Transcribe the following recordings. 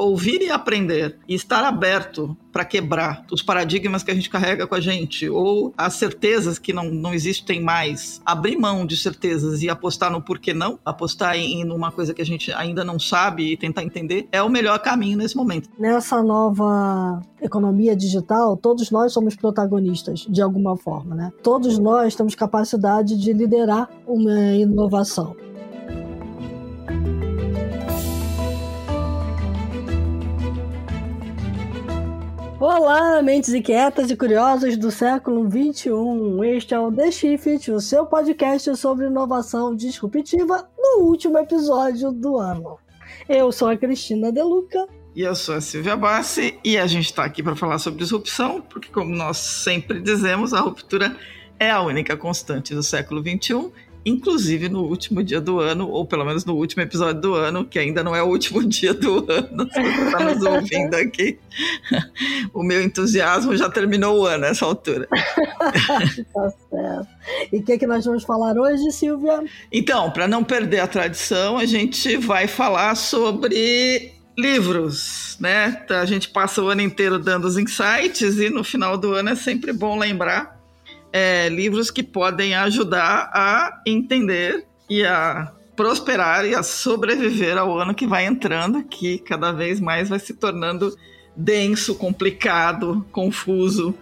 ouvir e aprender e estar aberto para quebrar os paradigmas que a gente carrega com a gente ou as certezas que não, não existem mais, abrir mão de certezas e apostar no porquê não, apostar em, em uma coisa que a gente ainda não sabe e tentar entender, é o melhor caminho nesse momento. Nessa nova economia digital, todos nós somos protagonistas de alguma forma, né? Todos nós temos capacidade de liderar uma inovação. Olá, mentes inquietas e curiosas do século XXI. Este é o The Shift, o seu podcast sobre inovação disruptiva no último episódio do ano. Eu sou a Cristina Deluca. E eu sou a Silvia Bassi e a gente está aqui para falar sobre disrupção, porque, como nós sempre dizemos, a ruptura é a única constante do século XXI inclusive no último dia do ano, ou pelo menos no último episódio do ano, que ainda não é o último dia do ano, se você está nos ouvindo aqui. O meu entusiasmo já terminou o ano nessa altura. tá certo. E o que, é que nós vamos falar hoje, Silvia? Então, para não perder a tradição, a gente vai falar sobre livros, né? A gente passa o ano inteiro dando os insights e no final do ano é sempre bom lembrar é, livros que podem ajudar a entender e a prosperar e a sobreviver ao ano que vai entrando, que cada vez mais vai se tornando denso, complicado, confuso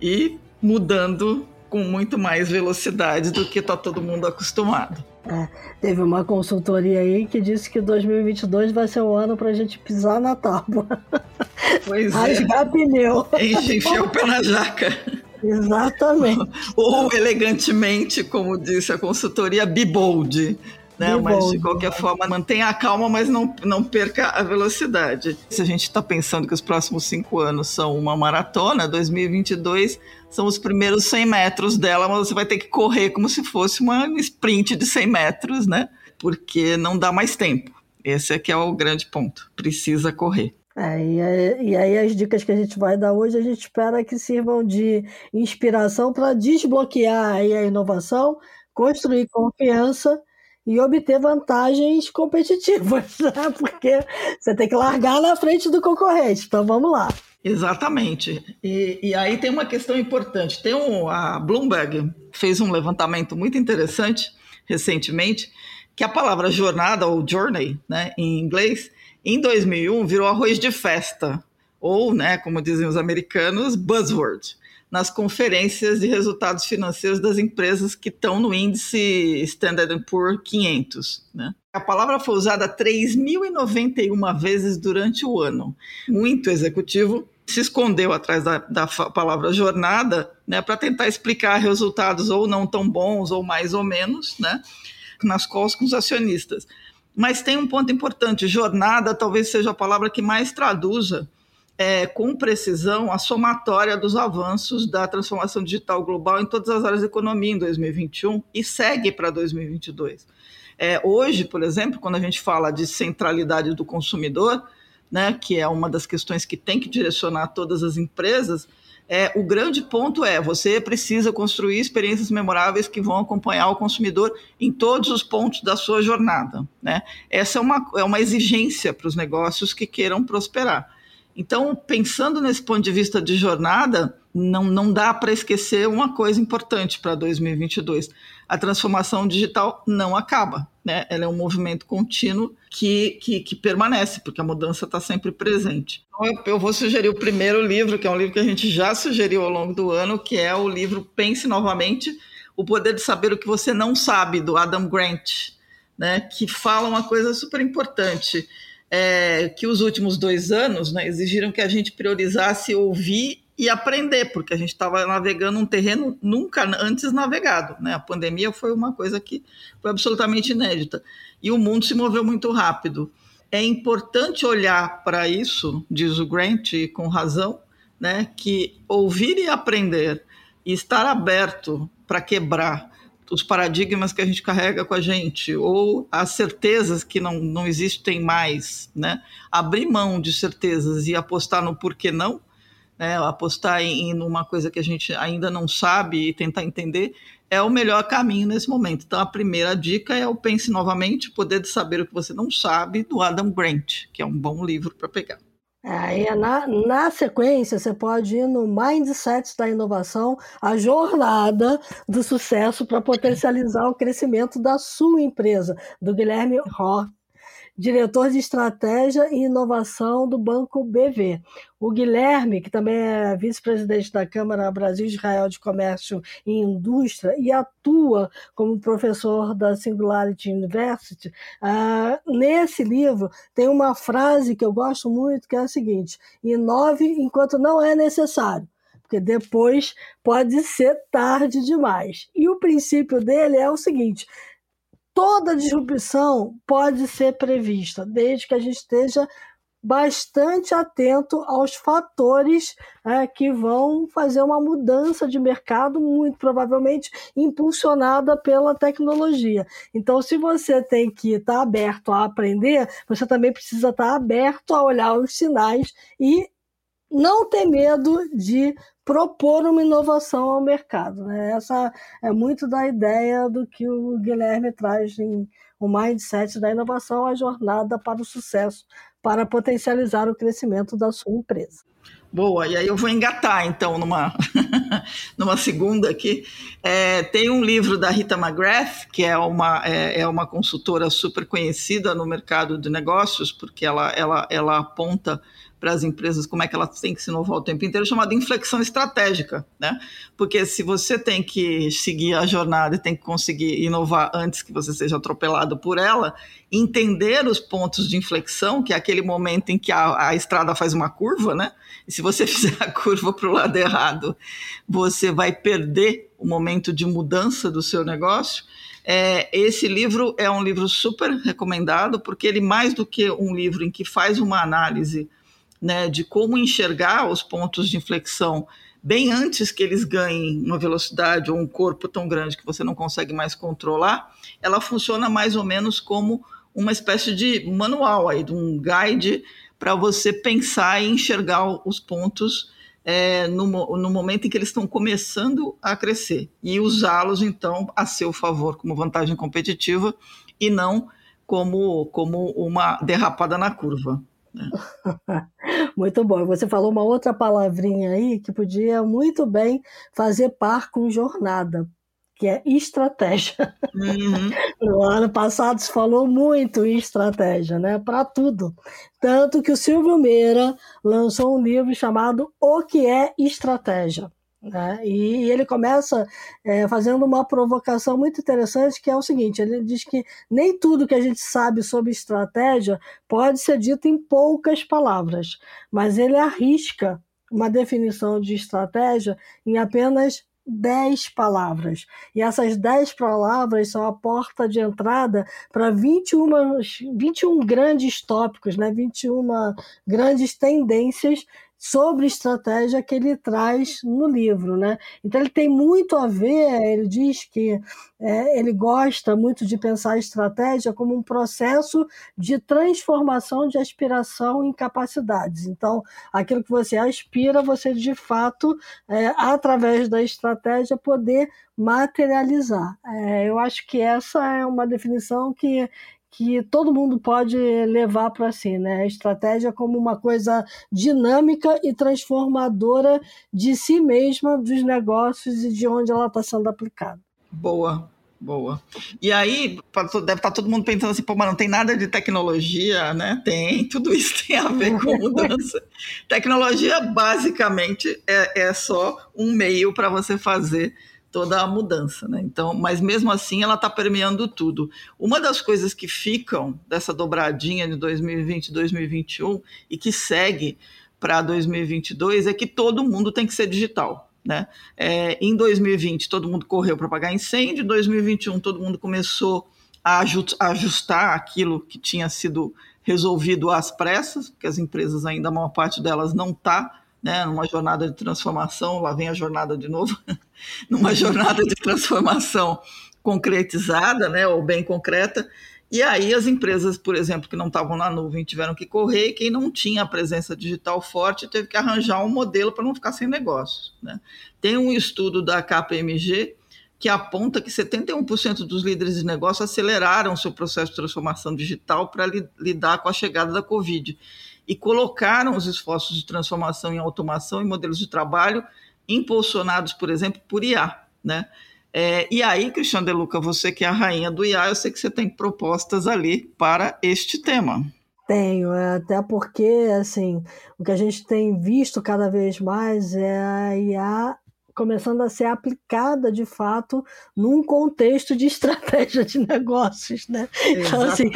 e mudando com muito mais velocidade do que está todo mundo acostumado. É, teve uma consultoria aí que disse que 2022 vai ser o ano para a gente pisar na tábua. Pois Rasgar é. pneu. Encher o pé na jaca. Exatamente. Ou elegantemente, como disse a consultoria, be bold. Né? Be mas bold, de qualquer né? forma, mantenha a calma, mas não, não perca a velocidade. Se a gente está pensando que os próximos cinco anos são uma maratona, 2022 são os primeiros 100 metros dela, mas você vai ter que correr como se fosse uma sprint de 100 metros, né? Porque não dá mais tempo. Esse aqui é o grande ponto. Precisa correr. É, e, aí, e, aí, as dicas que a gente vai dar hoje, a gente espera que sirvam de inspiração para desbloquear a inovação, construir confiança e obter vantagens competitivas, né? porque você tem que largar na frente do concorrente. Então vamos lá. Exatamente. E, e aí tem uma questão importante. Tem um, a Bloomberg fez um levantamento muito interessante recentemente, que a palavra jornada ou journey, né, em inglês, em 2001, virou arroz de festa, ou, né, como dizem os americanos, buzzword, nas conferências de resultados financeiros das empresas que estão no índice Standard Poor's 500. Né? A palavra foi usada 3.091 vezes durante o ano. Muito executivo se escondeu atrás da, da palavra jornada né, para tentar explicar resultados ou não tão bons ou mais ou menos, né, nas calls com os acionistas. Mas tem um ponto importante: jornada talvez seja a palavra que mais traduza é, com precisão a somatória dos avanços da transformação digital global em todas as áreas da economia em 2021 e segue para 2022. É, hoje, por exemplo, quando a gente fala de centralidade do consumidor, né, que é uma das questões que tem que direcionar todas as empresas, é, o grande ponto é você precisa construir experiências memoráveis que vão acompanhar o consumidor em todos os pontos da sua jornada. Né? Essa é uma, é uma exigência para os negócios que queiram prosperar. Então, pensando nesse ponto de vista de jornada, não, não dá para esquecer uma coisa importante para 2022. A transformação digital não acaba, né? Ela é um movimento contínuo que, que, que permanece, porque a mudança está sempre presente. Então, eu, eu vou sugerir o primeiro livro, que é um livro que a gente já sugeriu ao longo do ano, que é o livro Pense Novamente, O Poder de Saber o que Você Não Sabe, do Adam Grant, né? Que fala uma coisa super importante é, que os últimos dois anos né, exigiram que a gente priorizasse ouvir e aprender, porque a gente estava navegando um terreno nunca antes navegado. Né? A pandemia foi uma coisa que foi absolutamente inédita. E o mundo se moveu muito rápido. É importante olhar para isso, diz o Grant, com razão, né, que ouvir e aprender e estar aberto para quebrar os paradigmas que a gente carrega com a gente, ou as certezas que não, não existem mais, né? Abrir mão de certezas e apostar no porquê não, né, apostar em, em uma coisa que a gente ainda não sabe e tentar entender, é o melhor caminho nesse momento. Então, a primeira dica é o Pense Novamente, Poder de Saber o que Você Não Sabe, do Adam Grant, que é um bom livro para pegar. Aí, na, na sequência, você pode ir no Mindset da Inovação, a jornada do sucesso para potencializar o crescimento da sua empresa, do Guilherme Roth diretor de estratégia e inovação do Banco BV. O Guilherme, que também é vice-presidente da Câmara Brasil-Israel de Comércio e Indústria e atua como professor da Singularity University, uh, nesse livro tem uma frase que eu gosto muito, que é a seguinte: inove enquanto não é necessário porque depois pode ser tarde demais. E o princípio dele é o seguinte: toda disrupção pode ser prevista, desde que a gente esteja bastante atento aos fatores é, que vão fazer uma mudança de mercado, muito provavelmente impulsionada pela tecnologia. Então, se você tem que estar tá aberto a aprender, você também precisa estar tá aberto a olhar os sinais e não ter medo de propor uma inovação ao mercado. Né? Essa é muito da ideia do que o Guilherme traz em o mindset da inovação, a jornada para o sucesso, para potencializar o crescimento da sua empresa. Boa, e aí eu vou engatar então numa, numa segunda aqui. É, tem um livro da Rita McGrath, que é uma, é, é, uma consultora super conhecida no mercado de negócios, porque ela, ela, ela aponta para as empresas como é que elas têm que se inovar o tempo inteiro, chamada inflexão estratégica, né? Porque se você tem que seguir a jornada e tem que conseguir inovar antes que você seja atropelado por ela, entender os pontos de inflexão, que é aquele momento em que a, a estrada faz uma curva, né? E se você fizer a curva para o lado errado, você vai perder o momento de mudança do seu negócio. É, esse livro é um livro super recomendado, porque ele, mais do que um livro em que faz uma análise né, de como enxergar os pontos de inflexão bem antes que eles ganhem uma velocidade ou um corpo tão grande que você não consegue mais controlar, ela funciona mais ou menos como uma espécie de manual aí, de um guide para você pensar e enxergar os pontos é, no, no, momento em que eles estão começando a crescer e usá-los então a seu favor como vantagem competitiva e não como, como uma derrapada na curva. muito bom. Você falou uma outra palavrinha aí que podia muito bem fazer par com jornada, que é estratégia. Uhum. No ano passado se falou muito em estratégia, né? Para tudo. Tanto que o Silvio Meira lançou um livro chamado O que é Estratégia. Né? E ele começa é, fazendo uma provocação muito interessante, que é o seguinte: ele diz que nem tudo que a gente sabe sobre estratégia pode ser dito em poucas palavras, mas ele arrisca uma definição de estratégia em apenas 10 palavras. E essas 10 palavras são a porta de entrada para 21, 21 grandes tópicos, né? 21 grandes tendências sobre estratégia que ele traz no livro, né? Então ele tem muito a ver. Ele diz que é, ele gosta muito de pensar a estratégia como um processo de transformação de aspiração em capacidades. Então, aquilo que você aspira, você de fato, é, através da estratégia, poder materializar. É, eu acho que essa é uma definição que que todo mundo pode levar para si, né? A estratégia como uma coisa dinâmica e transformadora de si mesma, dos negócios e de onde ela está sendo aplicada. Boa, boa. E aí, deve estar tá todo mundo pensando assim, pô, mas não tem nada de tecnologia, né? Tem, tudo isso tem a ver com mudança. tecnologia, basicamente, é, é só um meio para você fazer toda a mudança, né? Então, mas mesmo assim ela está permeando tudo. Uma das coisas que ficam dessa dobradinha de 2020 e 2021 e que segue para 2022 é que todo mundo tem que ser digital. Né? É, em 2020 todo mundo correu para pagar incêndio, em 2021 todo mundo começou a ajustar aquilo que tinha sido resolvido às pressas, porque as empresas ainda, a maior parte delas não está né, numa jornada de transformação, lá vem a jornada de novo, numa jornada de transformação concretizada, né, ou bem concreta, E aí as empresas, por exemplo, que não estavam na nuvem tiveram que correr, e quem não tinha a presença digital forte teve que arranjar um modelo para não ficar sem negócios. Né? Tem um estudo da KPMG que aponta que 71% dos líderes de negócio aceleraram seu processo de transformação digital para li lidar com a chegada da Covid e colocaram os esforços de transformação em automação e modelos de trabalho impulsionados, por exemplo, por IA. Né? É, e aí, Cristiano De Luca, você que é a rainha do IA, eu sei que você tem propostas ali para este tema. Tenho, é, até porque, assim, o que a gente tem visto cada vez mais é a IA começando a ser aplicada de fato num contexto de estratégia de negócios, né? Então, assim,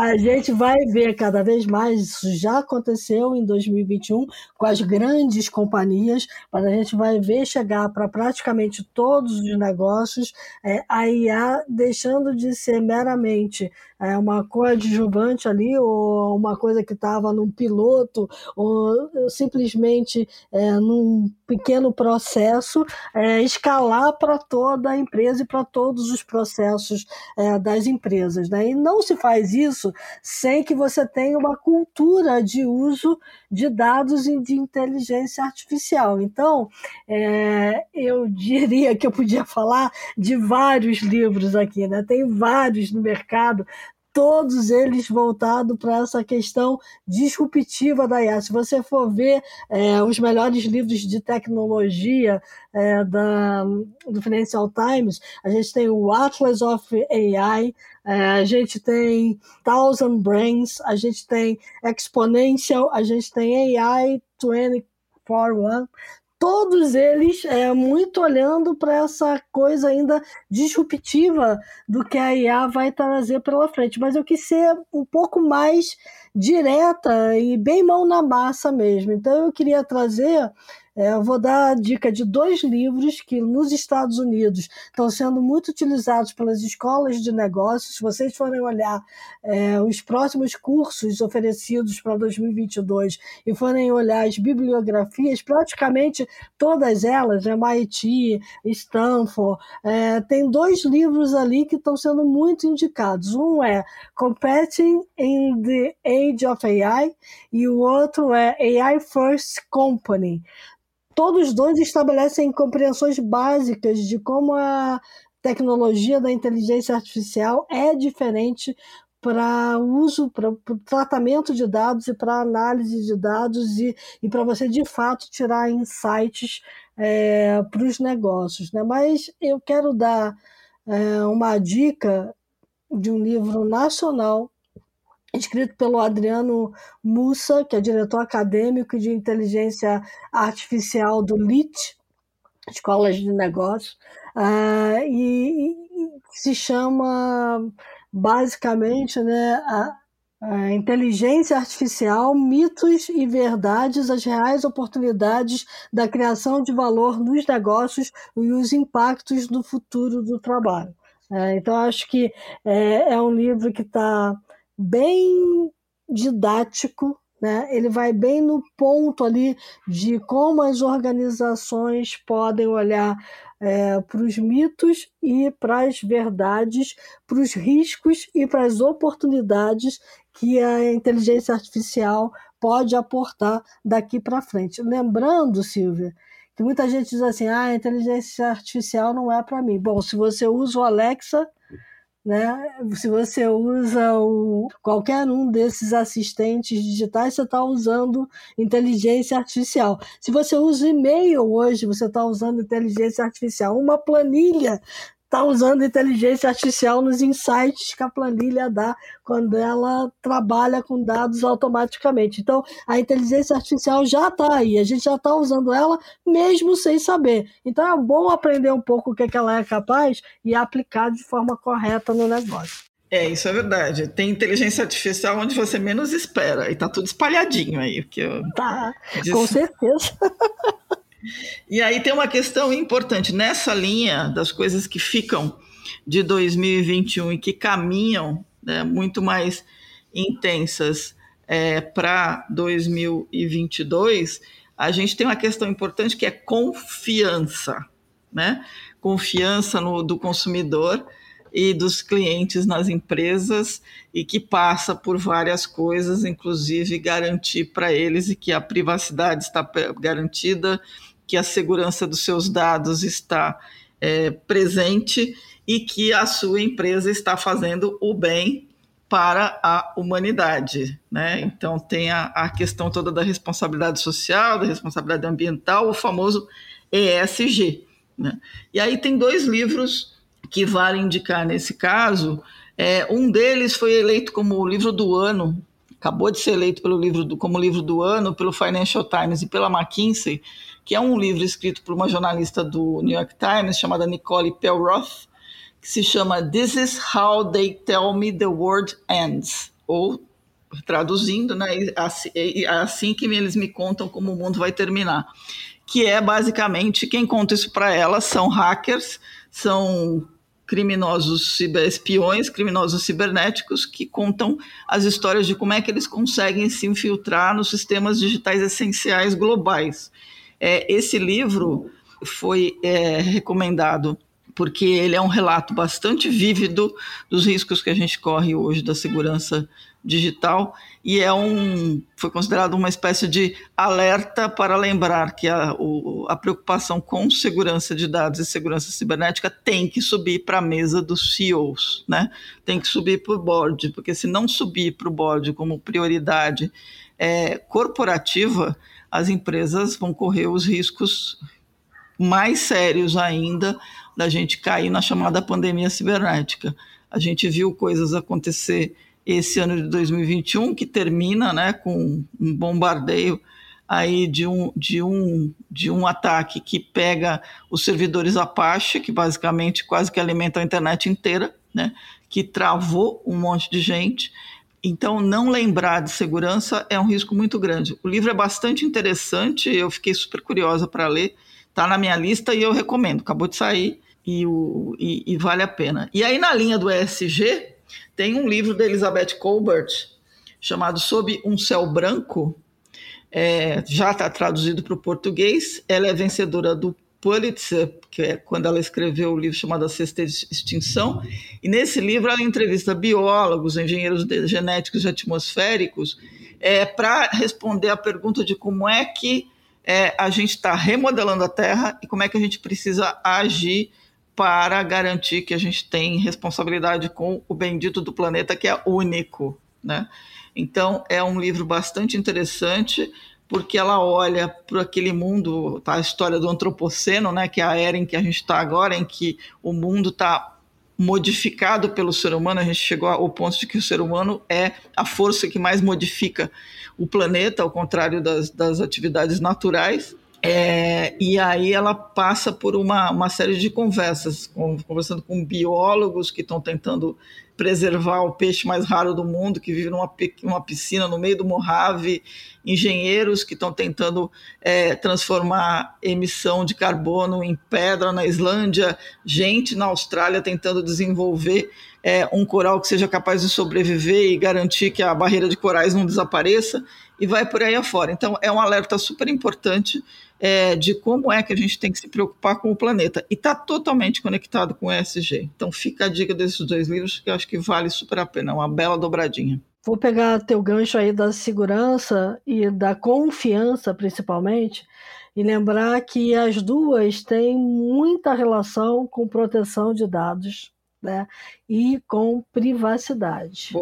a gente vai ver cada vez mais, isso já aconteceu em 2021 com as grandes companhias, mas a gente vai ver chegar para praticamente todos os negócios é, a IA deixando de ser meramente é, uma coadjuvante ali, ou uma coisa que estava num piloto, ou simplesmente é, num pequeno processo, é, escalar para toda a empresa e para todos os processos é, das empresas. Né? E não se faz isso sem que você tenha uma cultura de uso de dados e de inteligência artificial. Então, é, eu diria que eu podia falar de vários livros aqui, né? tem vários no mercado todos eles voltados para essa questão disruptiva da IA. Se você for ver é, os melhores livros de tecnologia é, da, do Financial Times, a gente tem o Atlas of AI, é, a gente tem Thousand Brains, a gente tem Exponential, a gente tem AI 24 todos eles é, muito olhando para essa coisa ainda disruptiva do que a IA vai trazer pela frente. Mas eu quis ser um pouco mais direta e bem mão na massa mesmo. Então eu queria trazer é, eu vou dar a dica de dois livros que nos Estados Unidos estão sendo muito utilizados pelas escolas de negócios. Se vocês forem olhar é, os próximos cursos oferecidos para 2022 e forem olhar as bibliografias, praticamente todas elas, MIT, Stanford, é, tem dois livros ali que estão sendo muito indicados. Um é Competing in the Age of AI e o outro é AI First Company todos dois estabelecem compreensões básicas de como a tecnologia da inteligência artificial é diferente para uso, para tratamento de dados e para análise de dados e, e para você de fato tirar insights é, para os negócios. Né? Mas eu quero dar é, uma dica de um livro nacional escrito pelo Adriano Mussa, que é diretor acadêmico de inteligência artificial do LIT, Escolas de Negócios, uh, e, e, se chama basicamente né, a, a inteligência artificial, mitos e verdades, as reais oportunidades da criação de valor nos negócios e os impactos no futuro do trabalho. É, então, acho que é, é um livro que está bem didático, né? Ele vai bem no ponto ali de como as organizações podem olhar é, para os mitos e para as verdades, para os riscos e para as oportunidades que a inteligência artificial pode aportar daqui para frente. Lembrando, Silvia, que muita gente diz assim: ah, a inteligência artificial não é para mim. Bom, se você usa o Alexa, né? Se você usa o, qualquer um desses assistentes digitais, você está usando inteligência artificial. Se você usa e-mail hoje, você está usando inteligência artificial. Uma planilha está usando inteligência artificial nos insights que a planilha dá quando ela trabalha com dados automaticamente. Então, a inteligência artificial já está aí, a gente já está usando ela mesmo sem saber. Então, é bom aprender um pouco o que, é que ela é capaz e aplicar de forma correta no negócio. É, isso é verdade. Tem inteligência artificial onde você menos espera e tá tudo espalhadinho aí. Que eu tá, com certeza. E aí tem uma questão importante nessa linha das coisas que ficam de 2021 e que caminham né, muito mais intensas é, para 2022. A gente tem uma questão importante que é confiança, né? Confiança no, do consumidor e dos clientes nas empresas e que passa por várias coisas, inclusive garantir para eles que a privacidade está garantida, que a segurança dos seus dados está é, presente e que a sua empresa está fazendo o bem para a humanidade. Né? Então, tem a, a, questão toda da responsabilidade social, da responsabilidade ambiental, o famoso ESG. Né? E aí tem dois livros que vale indicar nesse caso. É, um deles foi eleito como o livro do ano, acabou de ser eleito pelo livro do, como livro do ano pelo Financial Times e pela McKinsey, que é um livro escrito por uma jornalista do New York Times chamada Nicole Pelroth, que se chama This is How They Tell Me the World Ends, ou traduzindo, né, é assim que eles me contam como o mundo vai terminar, que é basicamente quem conta isso para elas são hackers, são criminosos espiões, criminosos cibernéticos que contam as histórias de como é que eles conseguem se infiltrar nos sistemas digitais essenciais globais. É, esse livro foi é, recomendado porque ele é um relato bastante vívido dos riscos que a gente corre hoje da segurança digital e é um foi considerado uma espécie de alerta para lembrar que a, o, a preocupação com segurança de dados e segurança cibernética tem que subir para a mesa dos CEOs, né? Tem que subir para o board, porque se não subir para o board como prioridade é, corporativa, as empresas vão correr os riscos mais sérios ainda da gente cair na chamada pandemia cibernética. A gente viu coisas acontecer esse ano de 2021 que termina, né, com um bombardeio aí de um, de um, de um ataque que pega os servidores Apache, que basicamente quase que alimentam a internet inteira, né, que travou um monte de gente. Então, não lembrar de segurança é um risco muito grande. O livro é bastante interessante, eu fiquei super curiosa para ler, está na minha lista e eu recomendo. Acabou de sair e, o, e, e, vale a pena. E aí, na linha do ESG, tem um livro da Elizabeth Colbert chamado Sob um Céu Branco, é, já está traduzido para o português. Ela é vencedora do Pulitzer, que é quando ela escreveu o livro chamado A Sexta Extinção. E nesse livro ela entrevista biólogos, engenheiros genéticos e atmosféricos é, para responder a pergunta de como é que é, a gente está remodelando a Terra e como é que a gente precisa agir para garantir que a gente tem responsabilidade com o bendito do planeta, que é único. Né? Então, é um livro bastante interessante, porque ela olha para aquele mundo, tá, a história do antropoceno, né, que é a era em que a gente está agora, em que o mundo está modificado pelo ser humano, a gente chegou ao ponto de que o ser humano é a força que mais modifica o planeta, ao contrário das, das atividades naturais. É, e aí ela passa por uma, uma série de conversas, com, conversando com biólogos que estão tentando preservar o peixe mais raro do mundo, que vive numa, numa piscina no meio do Mojave, engenheiros que estão tentando é, transformar emissão de carbono em pedra na Islândia, gente na Austrália tentando desenvolver é, um coral que seja capaz de sobreviver e garantir que a barreira de corais não desapareça, e vai por aí afora. Então, é um alerta super importante é, de como é que a gente tem que se preocupar com o planeta. E está totalmente conectado com o ESG. Então fica a dica desses dois livros que eu acho que vale super a pena, uma bela dobradinha. Vou pegar teu gancho aí da segurança e da confiança, principalmente, e lembrar que as duas têm muita relação com proteção de dados né? e com privacidade.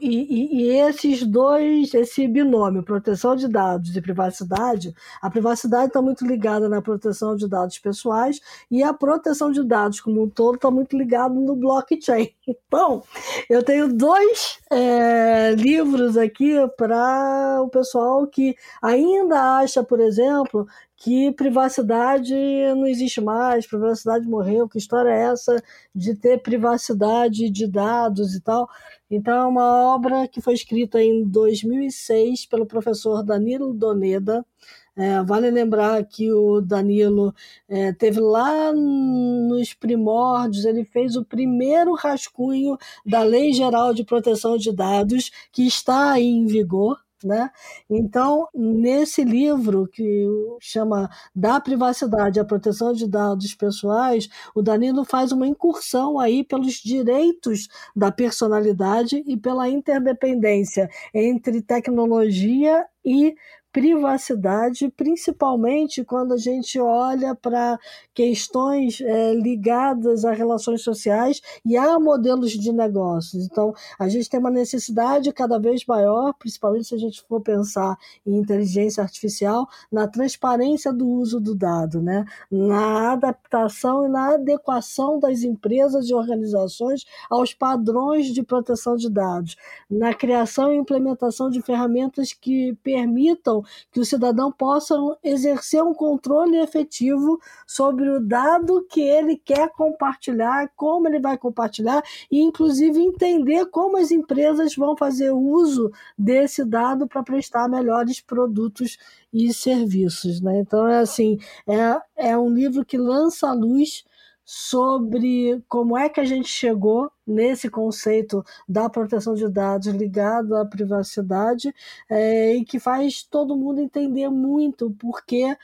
E, e, e, esses dois, esse binômio, proteção de dados e privacidade, a privacidade está muito ligada na proteção de dados pessoais e a proteção de dados como um todo está muito ligado no blockchain. Então, eu tenho dois é, livros aqui para o pessoal que ainda acha, por exemplo, que privacidade não existe mais, privacidade morreu, que história é essa de ter privacidade de dados e tal? Então, é uma obra que foi escrita em 2006 pelo professor Danilo Doneda. É, vale lembrar que o Danilo é, teve lá nos primórdios, ele fez o primeiro rascunho da Lei Geral de Proteção de Dados, que está em vigor Né? Então, nesse livro que chama Da Privacidade à Proteção de Dados Pessoais, o Danilo faz uma incursão aí pelos direitos da personalidade e pela interdependência entre tecnologia e privacidade, principalmente quando a gente olha para questões é, ligadas a relações sociais e a modelos de negócios. Então, a gente tem uma necessidade cada vez maior, principalmente se a gente for pensar em inteligência artificial, na transparência do uso do dado, né? na adaptação e na adequação das empresas e organizações aos padrões de proteção de dados, na criação e implementação de ferramentas que permitam que o cidadão possa exercer um controle efetivo sobre o dado que ele quer compartilhar, como ele vai compartilhar e, inclusive, entender como as empresas vão fazer uso desse dado para prestar melhores produtos e serviços. Né? Então, é assim, é, é um livro que lança a luz sobre como é que a gente chegou nesse conceito da proteção de dados ligado à privacidade é, e que faz todo mundo entender muito porque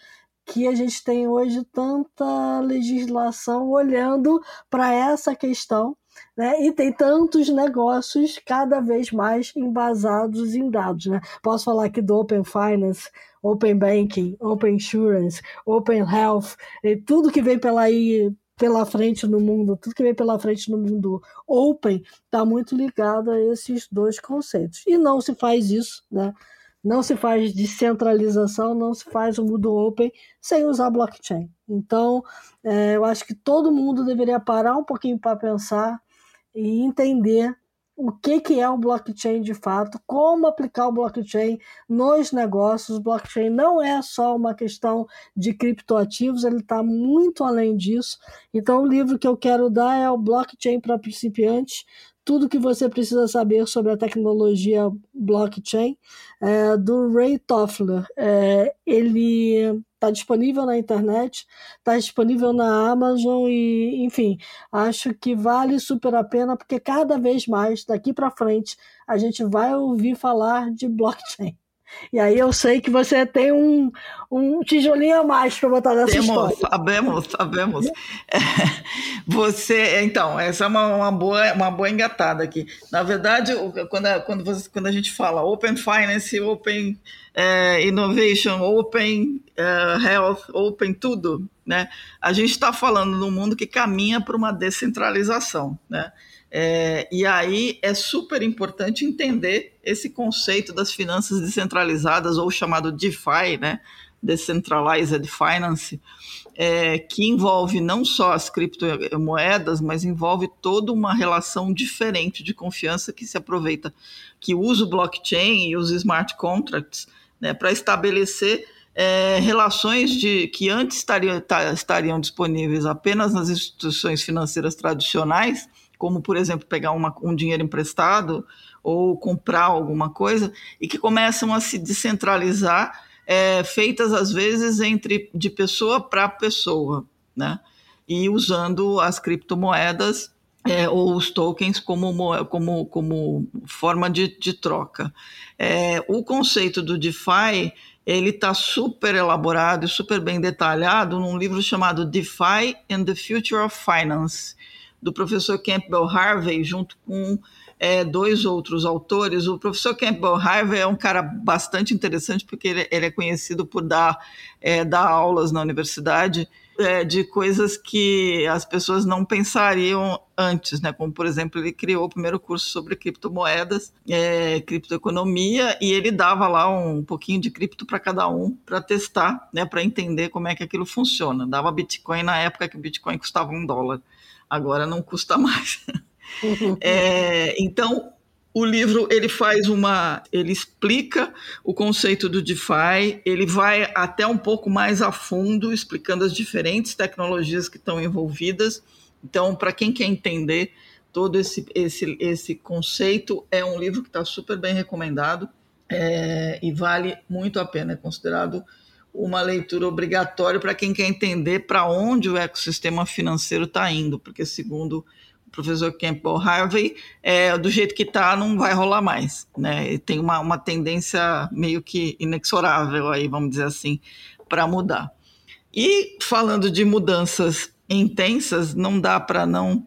que a gente tem hoje tanta legislação olhando para essa questão né? E tem tantos negócios cada vez mais embasados em dados. Né? Posso falar aqui do Open Finance, Open Banking, Open Insurance, Open Health, tudo que vem pela aí pela frente no mundo, tudo que vem pela frente no mundo open está muito ligado a esses dois conceitos. E não se faz isso, né? Não se faz descentralização, não se faz o mundo open sem usar blockchain. Então, é, eu acho que todo mundo deveria parar um pouquinho para pensar e entender o que, que é o blockchain de fato, como aplicar o blockchain nos negócios. O blockchain não é só uma questão de criptoativos, ele está muito além disso. Então, o livro que eu quero dar é o Blockchain para Principiantes. Tudo que você precisa saber sobre a tecnologia blockchain, é, do Ray Toffler. É, ele Está disponível na internet, está disponível na Amazon e, enfim, acho que vale super a pena porque cada vez mais, daqui para frente, a gente vai ouvir falar de blockchain. E aí eu sei que você tem um, um tijolinho a mais para botar nessa Temos, história. Sabemos, sabemos. É, você, então, essa é uma, uma, boa, uma boa engatada aqui. Na verdade, quando a, quando, você, quando a gente fala Open Finance, Open é, Innovation, Open é, Health, Open tudo, né? A gente está falando num mundo que caminha para uma descentralização, né? É, e aí é super importante entender esse conceito das finanças descentralizadas, ou chamado DeFi, né? Decentralized Finance, é, que envolve não só as criptomoedas, mas envolve toda uma relação diferente de confiança que se aproveita, que usa o blockchain e os smart contracts né, para estabelecer é, relações de, que antes estariam, estariam disponíveis apenas nas instituições financeiras tradicionais como, por exemplo, pegar uma, um dinheiro emprestado ou comprar alguma coisa, e que começam a se descentralizar, é, feitas às vezes entre de pessoa para pessoa, né? E usando as criptomoedas é, ou os tokens como, como, como forma de, de troca. É, o conceito do DeFi ele está super elaborado e super bem detalhado num livro chamado DeFi and the Future of Finance, do professor Campbell Harvey, junto com é, dois outros autores. O professor Campbell Harvey é um cara bastante interessante, porque ele, ele é conhecido por dar, é, dar aulas na universidade é, de coisas que as pessoas não pensariam antes, né? Como, por exemplo, ele criou o primeiro curso sobre criptomoedas, é, criptoeconomia, e ele dava lá um pouquinho de cripto para cada um para testar, né? Para entender como é que aquilo funciona. Dava Bitcoin na época que o Bitcoin custava um dólar agora não custa mais. é, então, o livro ele faz uma, ele explica o conceito do DeFi, ele vai até um pouco mais a fundo, explicando as diferentes tecnologias que estão envolvidas. Então, para quem quer entender todo esse, esse, esse conceito, é um livro que está super bem recomendado é, e vale muito a pena. É considerado uma leitura obrigatória para quem quer entender para onde o ecossistema financeiro está indo, porque, segundo professor Campbell Harvey, é, do jeito que está, não vai rolar mais. Né? Tem uma, uma tendência meio que inexorável aí, vamos dizer assim, para mudar. E falando de mudanças intensas, não dá para não,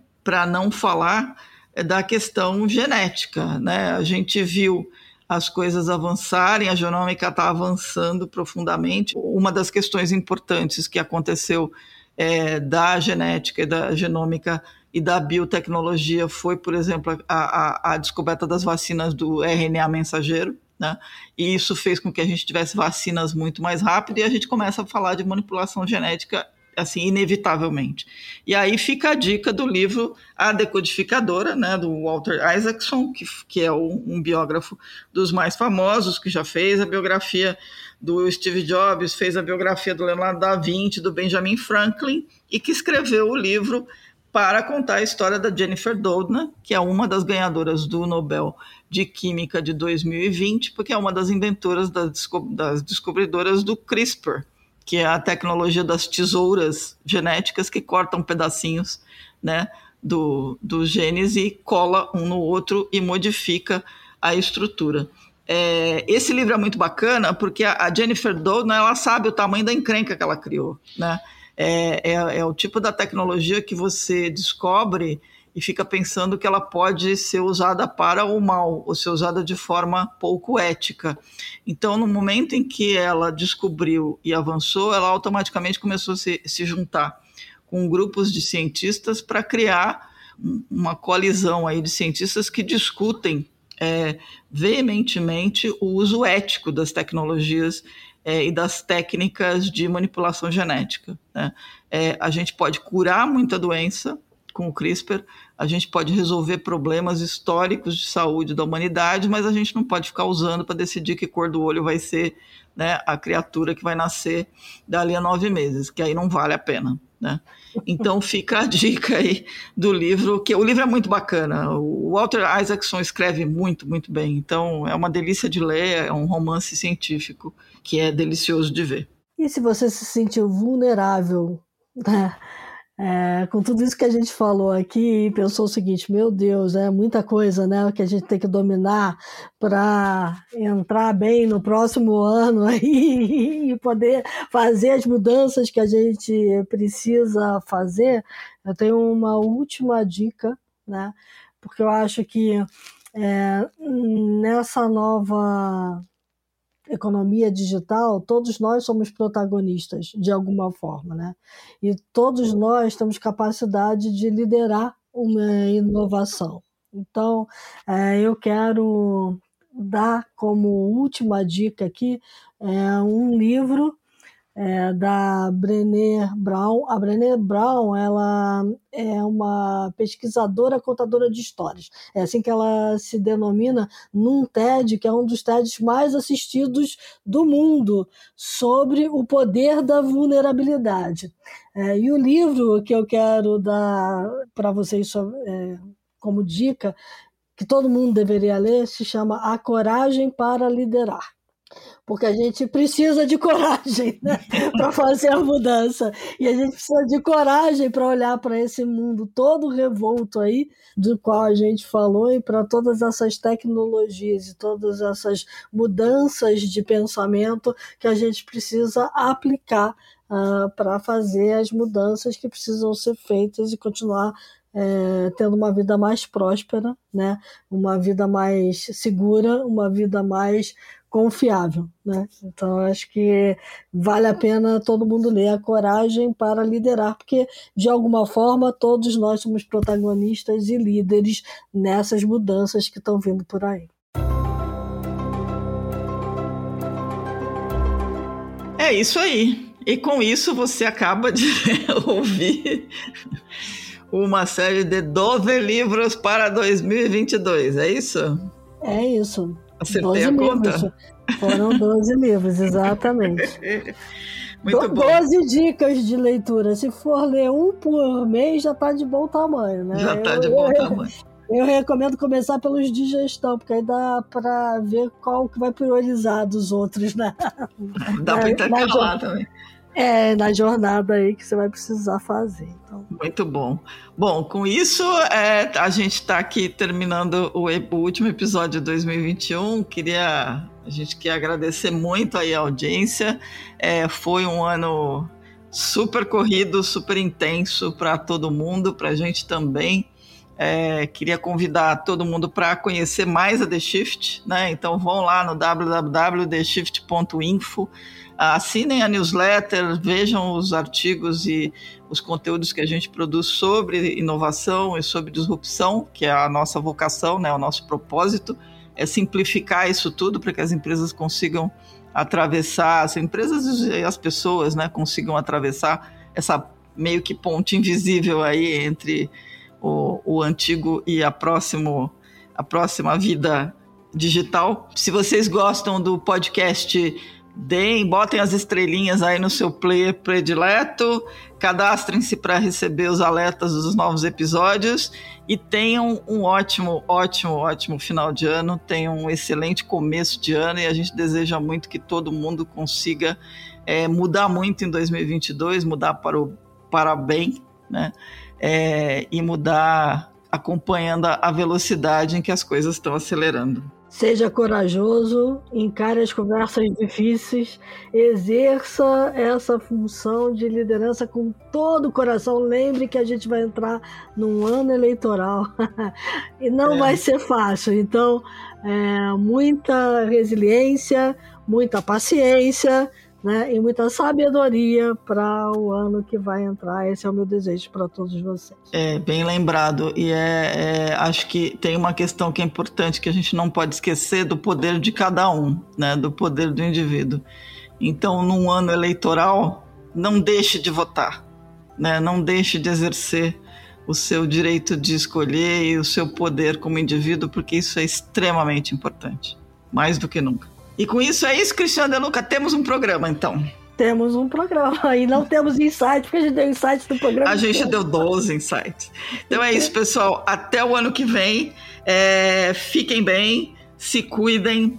não falar é, da questão genética. Né? A gente viu as coisas avançarem, a genômica está avançando profundamente. Uma das questões importantes que aconteceu é, da genética e da genômica e da biotecnologia foi, por exemplo, a, a, a descoberta das vacinas do RNA mensageiro, né? E isso fez com que a gente tivesse vacinas muito mais rápido e a gente começa a falar de manipulação genética assim, inevitavelmente. E aí fica a dica do livro A Decodificadora, né, do Walter Isaacson, que, que é um, um biógrafo dos mais famosos, que já fez a biografia do Steve Jobs, fez a biografia do Leonardo da Vinci, do Benjamin Franklin, e que escreveu o livro para contar a história da Jennifer Doudna, que é uma das ganhadoras do Nobel de Química de 2020, porque é uma das inventoras, das, das descobridoras do CRISPR, que é a tecnologia das tesouras genéticas que cortam pedacinhos né, do, dos genes e cola um no outro e modifica a estrutura. É, esse livro é muito bacana porque a, a Jennifer Doudna ela sabe o tamanho da encrenca que ela criou, né? É, é, é, o tipo da tecnologia que você descobre e fica pensando que ela pode ser usada para o mal, ou ser usada de forma pouco ética. Então, no momento em que ela descobriu e avançou, ela automaticamente começou a se, se juntar com grupos de cientistas para criar uma coalizão aí de cientistas que discutem é, veementemente o uso ético das tecnologias é, e das técnicas de manipulação genética. Né? É, a gente pode curar muita doença com o CRISPR, a gente pode resolver problemas históricos de saúde da humanidade, mas a gente não pode ficar usando para decidir que cor do olho vai ser né, a criatura que vai nascer dali a nove meses, que aí não vale a pena. Né? Então fica a dica aí do livro, que o livro é muito bacana. O Walter Isaacson escreve muito, muito bem. Então é uma delícia de ler, é um romance científico que é delicioso de ver. E se você se sentiu vulnerável né, é, com tudo isso que a gente falou aqui, pensou o seguinte: meu Deus, é muita coisa né, que a gente tem que dominar para entrar bem no próximo ano aí, e poder fazer as mudanças que a gente precisa fazer. Eu tenho uma última dica, né, porque eu acho que é, nessa nova economia digital, todos nós somos protagonistas de alguma forma, né? E todos nós temos capacidade de liderar uma inovação. Então, é, eu quero dar como última dica aqui é, um livro é, da Brené Brown. A Brené Brown ela é uma pesquisadora contadora de histórias. É assim que ela se denomina num TED, que é um dos TEDs mais assistidos do mundo, sobre o poder da vulnerabilidade. É, e o livro que eu quero dar para vocês é, como dica, que todo mundo deveria ler, se chama A Coragem para Liderar porque a gente precisa de coragem né, para fazer a mudança. E a gente precisa de coragem para olhar para esse mundo todo revolto aí, do qual a gente falou, e para todas essas tecnologias e todas essas mudanças de pensamento que a gente precisa aplicar uh, para fazer as mudanças que precisam ser feitas e continuar é, tendo uma vida mais próspera, né? uma vida mais segura, uma vida mais confiável, né? Então acho que vale a pena todo mundo ler a coragem para liderar, porque de alguma forma todos nós somos protagonistas e líderes nessas mudanças que estão vindo por aí. É isso aí. E com isso você acaba de ouvir uma série de 12 livros para 2022, é isso? É isso. Acertei a conta? Livros. Foram 12 livros, exatamente. Muito bom. 12 dicas de leitura. Se for ler um por mês, já está de bom tamanho, né? Já está de bom eu, tamanho. Eu recomendo começar pelos de gestão, porque aí dá para ver qual que vai priorizar dos outros, né? Dá para intercalar também. É, na jornada aí que você vai precisar fazer. Então. Muito bom. Bom, com isso, é, a gente está aqui terminando o, o, último episódio de 2021. Queria, a gente quer agradecer muito aí a audiência. É, foi um ano super corrido, super intenso para todo mundo, para a gente também. É, queria convidar todo mundo para conhecer mais a The Shift, né? Então vão lá no www.theshift.info, assinem a newsletter, vejam os artigos e os conteúdos que a gente produz sobre inovação e sobre disrupção, que é a nossa vocação, né? O nosso propósito é simplificar isso tudo para que as empresas consigam atravessar, as empresas e as pessoas, né, consigam atravessar essa meio que ponte invisível aí entre o, o antigo e a, próximo, a próxima vida digital. Se vocês gostam do podcast, deem, botem as estrelinhas aí no seu player predileto, cadastrem-se para receber os alertas dos novos episódios e tenham um ótimo, ótimo, ótimo final de ano, tenham um excelente começo de ano e a gente deseja muito que todo mundo consiga é, mudar muito em 2022, mudar para o para bem, né? é, e mudar acompanhando a velocidade em que as coisas estão acelerando. Seja corajoso, encare as conversas difíceis, exerça essa função de liderança com todo o coração. Lembre que a gente vai entrar num ano eleitoral e não é. vai ser fácil. Então, é, muita resiliência, muita paciência, né, e muita sabedoria para o ano que vai entrar. Esse é o meu desejo para todos vocês. É, bem lembrado. E é, é, acho que tem uma questão que é importante que a gente não pode esquecer do poder de cada um, né, do poder do indivíduo. Então, num ano eleitoral, não deixe de votar, né, não deixe de exercer o seu direito de escolher e o seu poder como indivíduo, porque isso é extremamente importante, mais do que nunca. E com isso é isso, Cristiano De Luca. Temos um programa, então. Temos um programa. E não temos insight, porque a gente deu insights do programa. A gente deu 12 insights. Então é isso, pessoal. Até o ano que vem. É, fiquem bem, se cuidem.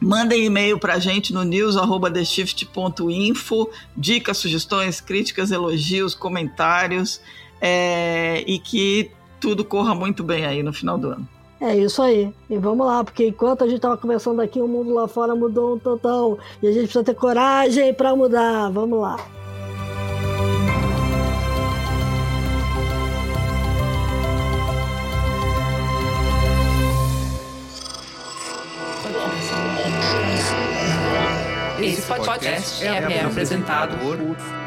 Mandem e-mail para a gente no news.theshift.info. Dicas, sugestões, críticas, elogios, comentários. É, e que tudo corra muito bem aí no final do ano. É isso aí. E vamos lá, porque enquanto a gente estava conversando aqui, o mundo lá fora mudou um total. E a gente precisa ter coragem para mudar. Vamos lá. Esse podcast é, é apresentado por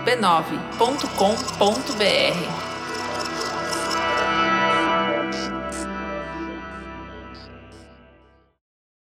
b9.com.br.